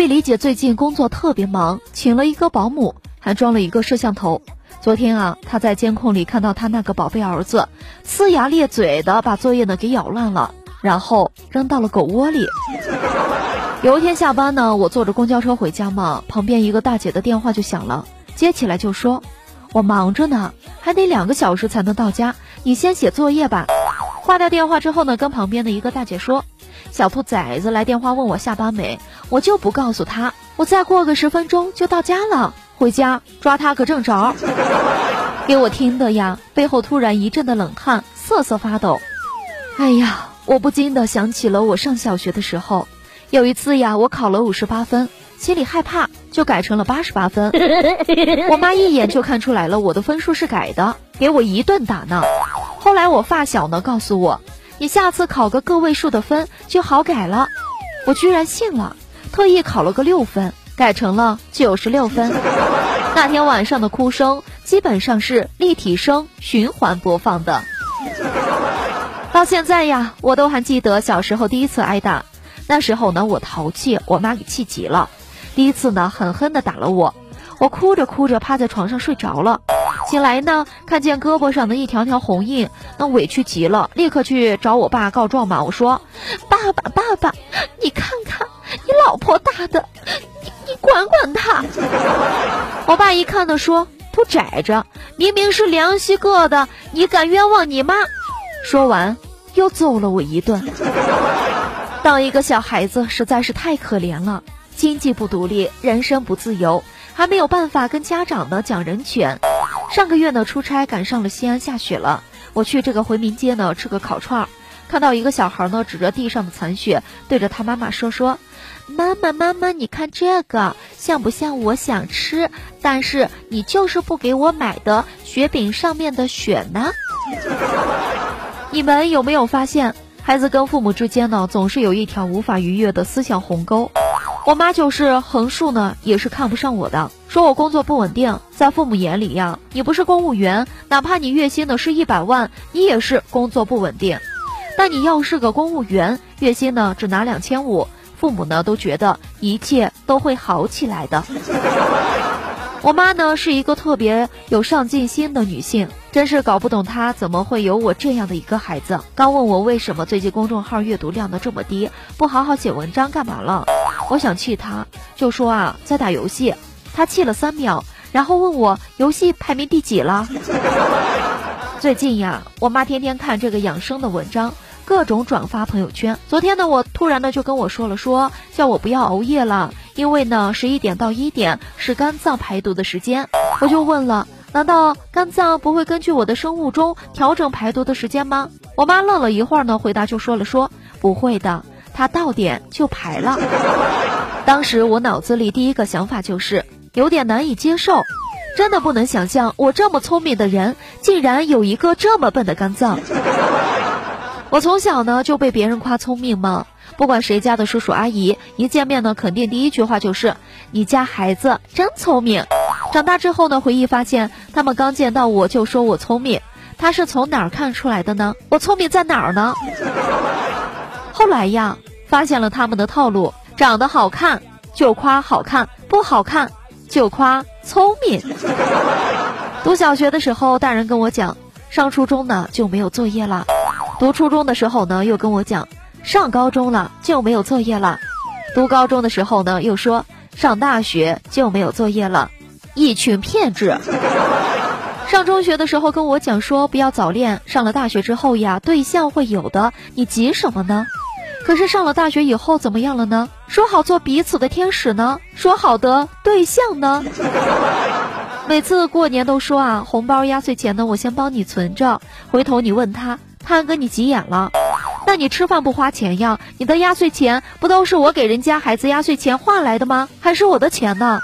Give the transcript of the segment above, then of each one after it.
隔壁李姐最近工作特别忙，请了一个保姆，还装了一个摄像头。昨天啊，她在监控里看到她那个宝贝儿子呲牙咧嘴的把作业呢给咬烂了，然后扔到了狗窝里。有一天下班呢，我坐着公交车回家嘛，旁边一个大姐的电话就响了，接起来就说：“我忙着呢，还得两个小时才能到家，你先写作业吧。”挂掉电话之后呢，跟旁边的一个大姐说。小兔崽子来电话问我下班没，我就不告诉他。我再过个十分钟就到家了，回家抓他个正着。给我听的呀，背后突然一阵的冷汗，瑟瑟发抖。哎呀，我不禁的想起了我上小学的时候，有一次呀，我考了五十八分，心里害怕，就改成了八十八分。我妈一眼就看出来了，我的分数是改的，给我一顿打呢。后来我发小呢告诉我。你下次考个个位数的分就好改了，我居然信了，特意考了个六分，改成了九十六分。那天晚上的哭声基本上是立体声循环播放的。到现在呀，我都还记得小时候第一次挨打，那时候呢我淘气，我妈给气急了，第一次呢狠狠的打了我，我哭着哭着趴在床上睡着了。醒来呢，看见胳膊上的一条条红印，那委屈极了，立刻去找我爸告状嘛。我说：“爸爸，爸爸，你看看你老婆打的，你你管管他。”我爸一看呢，说：“不窄着，明明是凉席硌的，你敢冤枉你妈？”说完又揍了我一顿。当一个小孩子实在是太可怜了，经济不独立，人生不自由，还没有办法跟家长呢讲人权。上个月呢，出差赶上了西安下雪了。我去这个回民街呢吃个烤串儿，看到一个小孩呢指着地上的残雪，对着他妈妈说说：“妈妈妈妈，你看这个像不像我想吃，但是你就是不给我买的雪饼上面的雪呢？” 你们有没有发现，孩子跟父母之间呢总是有一条无法逾越的思想鸿沟？我妈就是横竖呢也是看不上我的。说我工作不稳定，在父母眼里呀，你不是公务员，哪怕你月薪呢是一百万，你也是工作不稳定。但你要是个公务员，月薪呢只拿两千五，父母呢都觉得一切都会好起来的。我妈呢是一个特别有上进心的女性，真是搞不懂她怎么会有我这样的一个孩子。刚问我为什么最近公众号阅读量呢这么低，不好好写文章干嘛了？我想气他，就说啊在打游戏。他气了三秒，然后问我游戏排名第几了。最近呀，我妈天天看这个养生的文章，各种转发朋友圈。昨天呢，我突然呢就跟我说了，说叫我不要熬夜了，因为呢十一点到一点是肝脏排毒的时间。我就问了，难道肝脏不会根据我的生物钟调整排毒的时间吗？我妈愣了一会儿呢，回答就说了，说不会的，它到点就排了。当时我脑子里第一个想法就是。有点难以接受，真的不能想象我这么聪明的人，竟然有一个这么笨的肝脏。我从小呢就被别人夸聪明嘛，不管谁家的叔叔阿姨，一见面呢，肯定第一句话就是“你家孩子真聪明”。长大之后呢，回忆发现他们刚见到我就说我聪明，他是从哪儿看出来的呢？我聪明在哪儿呢？后来呀，发现了他们的套路，长得好看就夸好看，不好看。就夸聪明。读小学的时候，大人跟我讲，上初中呢就没有作业了；读初中的时候呢，又跟我讲，上高中了就没有作业了；读高中的时候呢，又说上大学就没有作业了。一群骗子！上中学的时候跟我讲说不要早恋，上了大学之后呀，对象会有的，你急什么呢？可是上了大学以后怎么样了呢？说好做彼此的天使呢，说好的对象呢？每次过年都说啊，红包压岁钱呢，我先帮你存着，回头你问他，他跟你急眼了，那你吃饭不花钱呀？你的压岁钱不都是我给人家孩子压岁钱换来的吗？还是我的钱呢？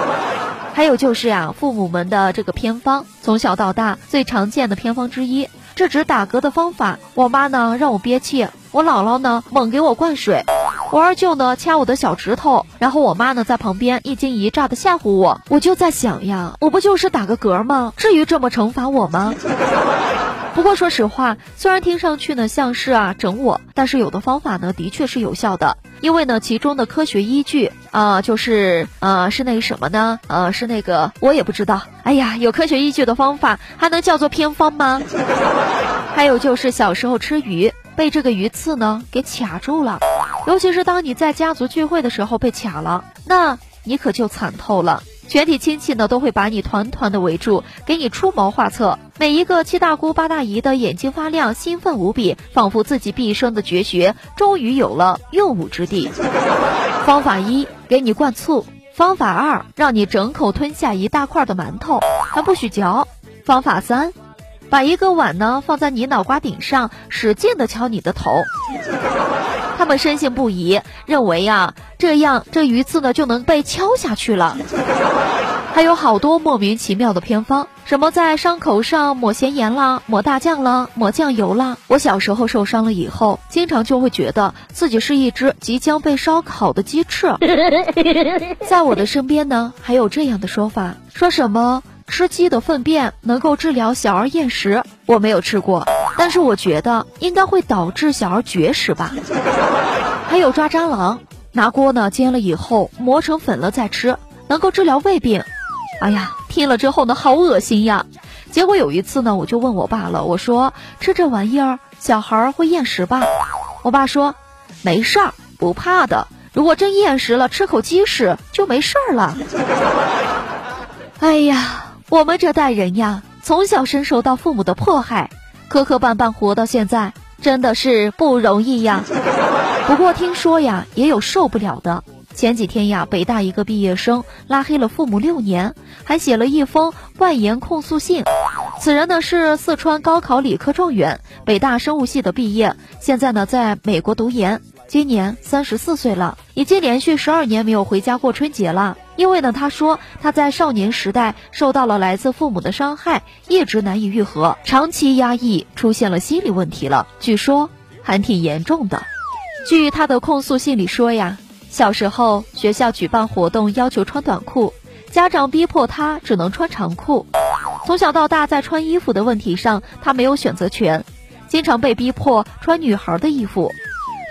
还有就是呀，父母们的这个偏方，从小到大最常见的偏方之一，制止打嗝的方法。我妈呢让我憋气，我姥姥呢猛给我灌水，我二舅呢掐我的小指头，然后我妈呢在旁边一惊一乍的吓唬我。我就在想呀，我不就是打个嗝吗？至于这么惩罚我吗？不过说实话，虽然听上去呢像是啊整我，但是有的方法呢的确是有效的，因为呢其中的科学依据啊就是呃是那个什么呢？呃是那个我也不知道。哎呀，有科学依据的方法还能叫做偏方吗？还有就是小时候吃鱼被这个鱼刺呢给卡住了，尤其是当你在家族聚会的时候被卡了，那你可就惨透了。全体亲戚呢都会把你团团的围住，给你出谋划策。每一个七大姑八大姨的眼睛发亮，兴奋无比，仿佛自己毕生的绝学终于有了用武之地。方法一，给你灌醋；方法二，让你整口吞下一大块的馒头，还不许嚼；方法三，把一个碗呢放在你脑瓜顶上，使劲的敲你的头。他们深信不疑，认为呀，这样这鱼刺呢就能被敲下去了。还有好多莫名其妙的偏方，什么在伤口上抹咸盐啦，抹大酱啦，抹酱油啦。我小时候受伤了以后，经常就会觉得自己是一只即将被烧烤的鸡翅。在我的身边呢，还有这样的说法，说什么吃鸡的粪便能够治疗小儿厌食，我没有吃过。但是我觉得应该会导致小儿绝食吧。还有抓蟑螂，拿锅呢煎了以后磨成粉了再吃，能够治疗胃病。哎呀，听了之后呢，好恶心呀！结果有一次呢，我就问我爸了，我说吃这玩意儿小孩会厌食吧？我爸说没事儿，不怕的。如果真厌食了，吃口鸡屎就没事儿了。哎呀，我们这代人呀，从小深受到父母的迫害。磕磕绊绊活到现在，真的是不容易呀。不过听说呀，也有受不了的。前几天呀，北大一个毕业生拉黑了父母六年，还写了一封万言控诉信。此人呢是四川高考理科状元，北大生物系的毕业，现在呢在美国读研。今年三十四岁了，已经连续十二年没有回家过春节了。因为呢，他说他在少年时代受到了来自父母的伤害，一直难以愈合，长期压抑，出现了心理问题了。据说还挺严重的。据他的控诉信里说呀，小时候学校举办活动要求穿短裤，家长逼迫他只能穿长裤。从小到大，在穿衣服的问题上，他没有选择权，经常被逼迫穿女孩的衣服。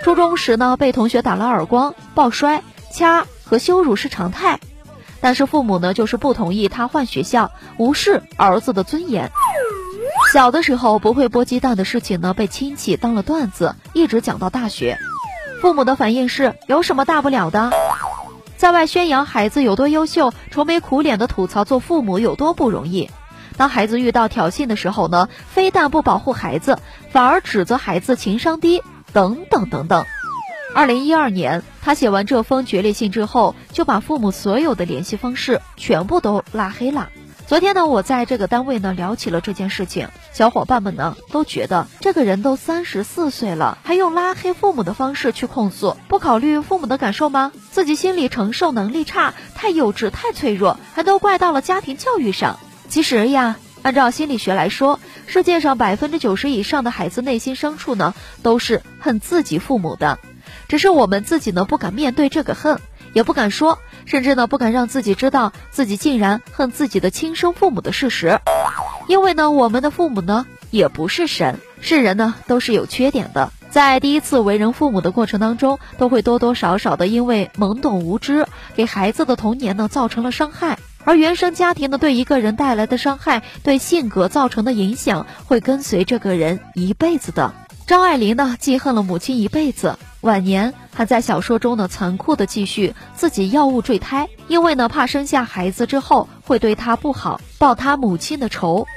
初中时呢，被同学打了耳光、抱摔、掐和羞辱是常态，但是父母呢就是不同意他换学校，无视儿子的尊严。小的时候不会剥鸡蛋的事情呢，被亲戚当了段子，一直讲到大学。父母的反应是有什么大不了的？在外宣扬孩子有多优秀，愁眉苦脸的吐槽做父母有多不容易。当孩子遇到挑衅的时候呢，非但不保护孩子，反而指责孩子情商低。等等等等，二零一二年，他写完这封决裂信之后，就把父母所有的联系方式全部都拉黑了。昨天呢，我在这个单位呢聊起了这件事情，小伙伴们呢都觉得这个人都三十四岁了，还用拉黑父母的方式去控诉，不考虑父母的感受吗？自己心理承受能力差，太幼稚，太脆弱，还都怪到了家庭教育上。其实呀。按照心理学来说，世界上百分之九十以上的孩子内心深处呢，都是恨自己父母的，只是我们自己呢不敢面对这个恨，也不敢说，甚至呢不敢让自己知道自己竟然恨自己的亲生父母的事实，因为呢我们的父母呢也不是神，是人呢都是有缺点的，在第一次为人父母的过程当中，都会多多少少的因为懵懂无知，给孩子的童年呢造成了伤害。而原生家庭呢，对一个人带来的伤害，对性格造成的影响，会跟随这个人一辈子的。张爱玲呢，记恨了母亲一辈子，晚年还在小说中呢残酷的继续自己药物坠胎，因为呢怕生下孩子之后会对她不好，报她母亲的仇。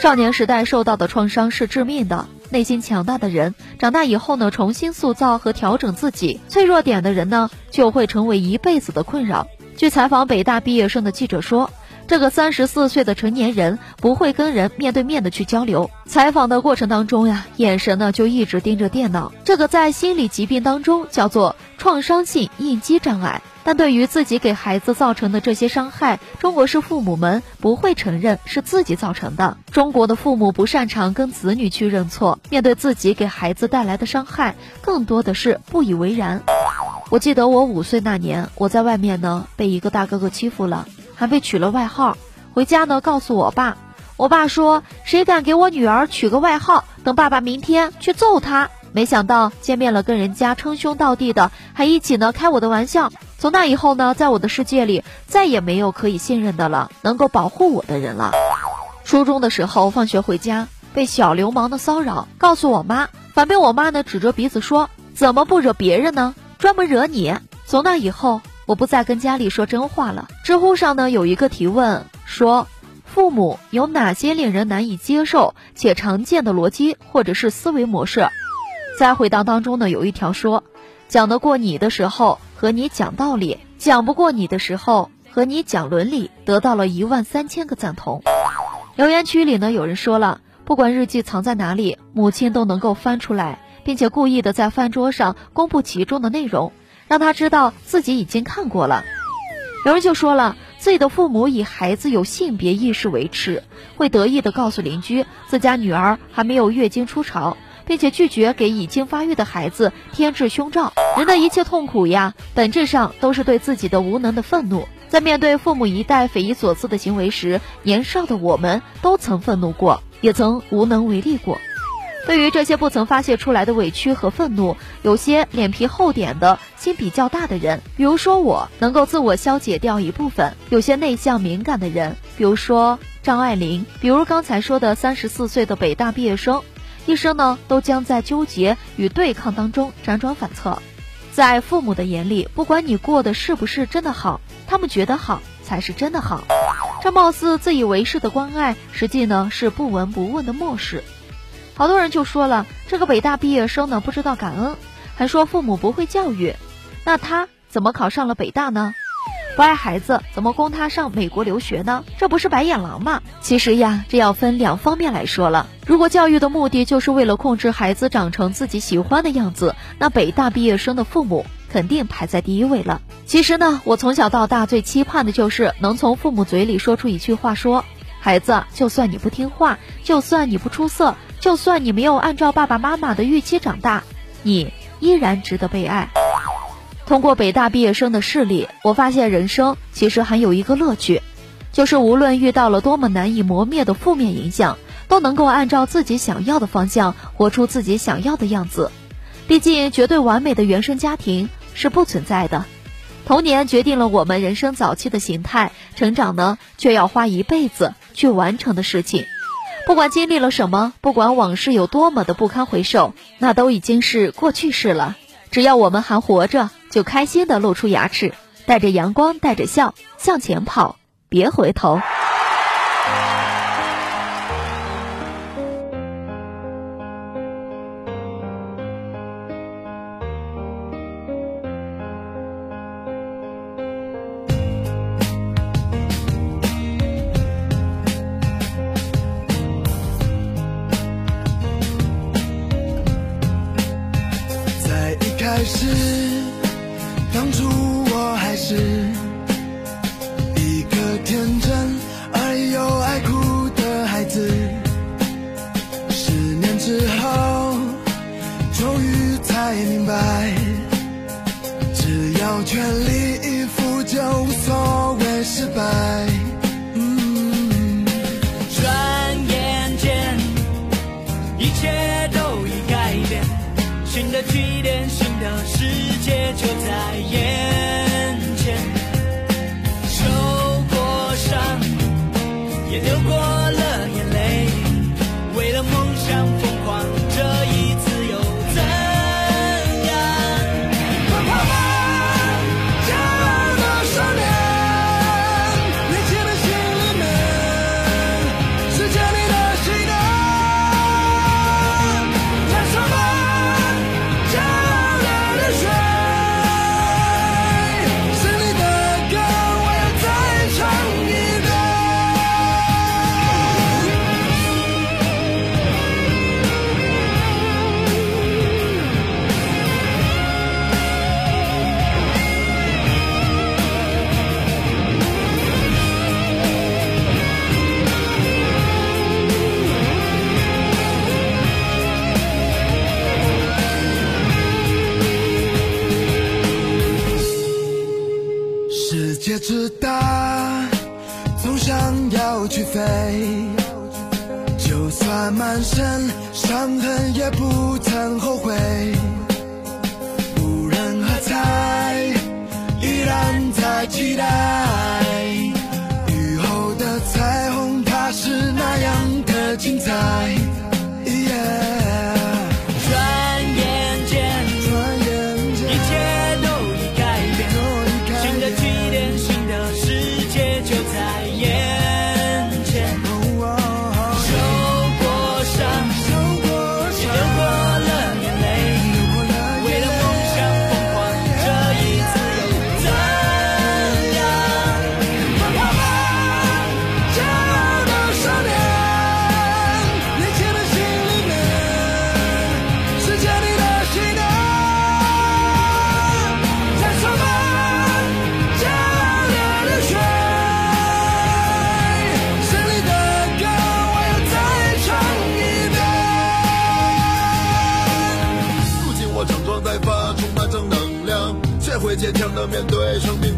少年时代受到的创伤是致命的，内心强大的人长大以后呢，重新塑造和调整自己脆弱点的人呢，就会成为一辈子的困扰。据采访北大毕业生的记者说。这个三十四岁的成年人不会跟人面对面的去交流。采访的过程当中呀，眼神呢就一直盯着电脑。这个在心理疾病当中叫做创伤性应激障碍。但对于自己给孩子造成的这些伤害，中国式父母们不会承认是自己造成的。中国的父母不擅长跟子女去认错，面对自己给孩子带来的伤害，更多的是不以为然。我记得我五岁那年，我在外面呢被一个大哥哥欺负了。还被取了外号，回家呢告诉我爸，我爸说谁敢给我女儿取个外号，等爸爸明天去揍他。没想到见面了跟人家称兄道弟的，还一起呢开我的玩笑。从那以后呢，在我的世界里再也没有可以信任的了，能够保护我的人了。初中的时候放学回家被小流氓的骚扰，告诉我妈，反被我妈呢指着鼻子说怎么不惹别人呢，专门惹你。从那以后。我不再跟家里说真话了。知乎上呢有一个提问说，父母有哪些令人难以接受且常见的逻辑或者是思维模式？在回答当中呢有一条说，讲得过你的时候和你讲道理，讲不过你的时候和你讲伦理，得到了一万三千个赞同。留言区里呢有人说了，不管日记藏在哪里，母亲都能够翻出来，并且故意的在饭桌上公布其中的内容。让他知道自己已经看过了。有人就说了，自己的父母以孩子有性别意识为耻，会得意的告诉邻居自家女儿还没有月经初潮，并且拒绝给已经发育的孩子添置胸罩。人的一切痛苦呀，本质上都是对自己的无能的愤怒。在面对父母一代匪夷所思的行为时，年少的我们都曾愤怒过，也曾无能为力过。对于这些不曾发泄出来的委屈和愤怒，有些脸皮厚点的心比较大的人，比如说我，能够自我消解掉一部分；有些内向敏感的人，比如说张爱玲，比如刚才说的三十四岁的北大毕业生，一生呢都将在纠结与对抗当中辗转反侧。在父母的眼里，不管你过的是不是真的好，他们觉得好才是真的好。这貌似自以为是的关爱，实际呢是不闻不问的漠视。好多人就说了，这个北大毕业生呢不知道感恩，还说父母不会教育，那他怎么考上了北大呢？不爱孩子怎么供他上美国留学呢？这不是白眼狼吗？其实呀，这要分两方面来说了。如果教育的目的就是为了控制孩子长成自己喜欢的样子，那北大毕业生的父母肯定排在第一位了。其实呢，我从小到大最期盼的就是能从父母嘴里说出一句话：说孩子，就算你不听话，就算你不出色。就算你没有按照爸爸妈妈的预期长大，你依然值得被爱。通过北大毕业生的事例，我发现人生其实还有一个乐趣，就是无论遇到了多么难以磨灭的负面影响，都能够按照自己想要的方向活出自己想要的样子。毕竟，绝对完美的原生家庭是不存在的。童年决定了我们人生早期的形态，成长呢，却要花一辈子去完成的事情。不管经历了什么，不管往事有多么的不堪回首，那都已经是过去式了。只要我们还活着，就开心的露出牙齿，带着阳光，带着笑，向前跑，别回头。开始，当初我还是一个天真而又爱哭的孩子。十年之后，终于才明白，只要全力以赴，就无所谓失败。曾伤痕，也不曾后悔。无人喝彩，依然在期待。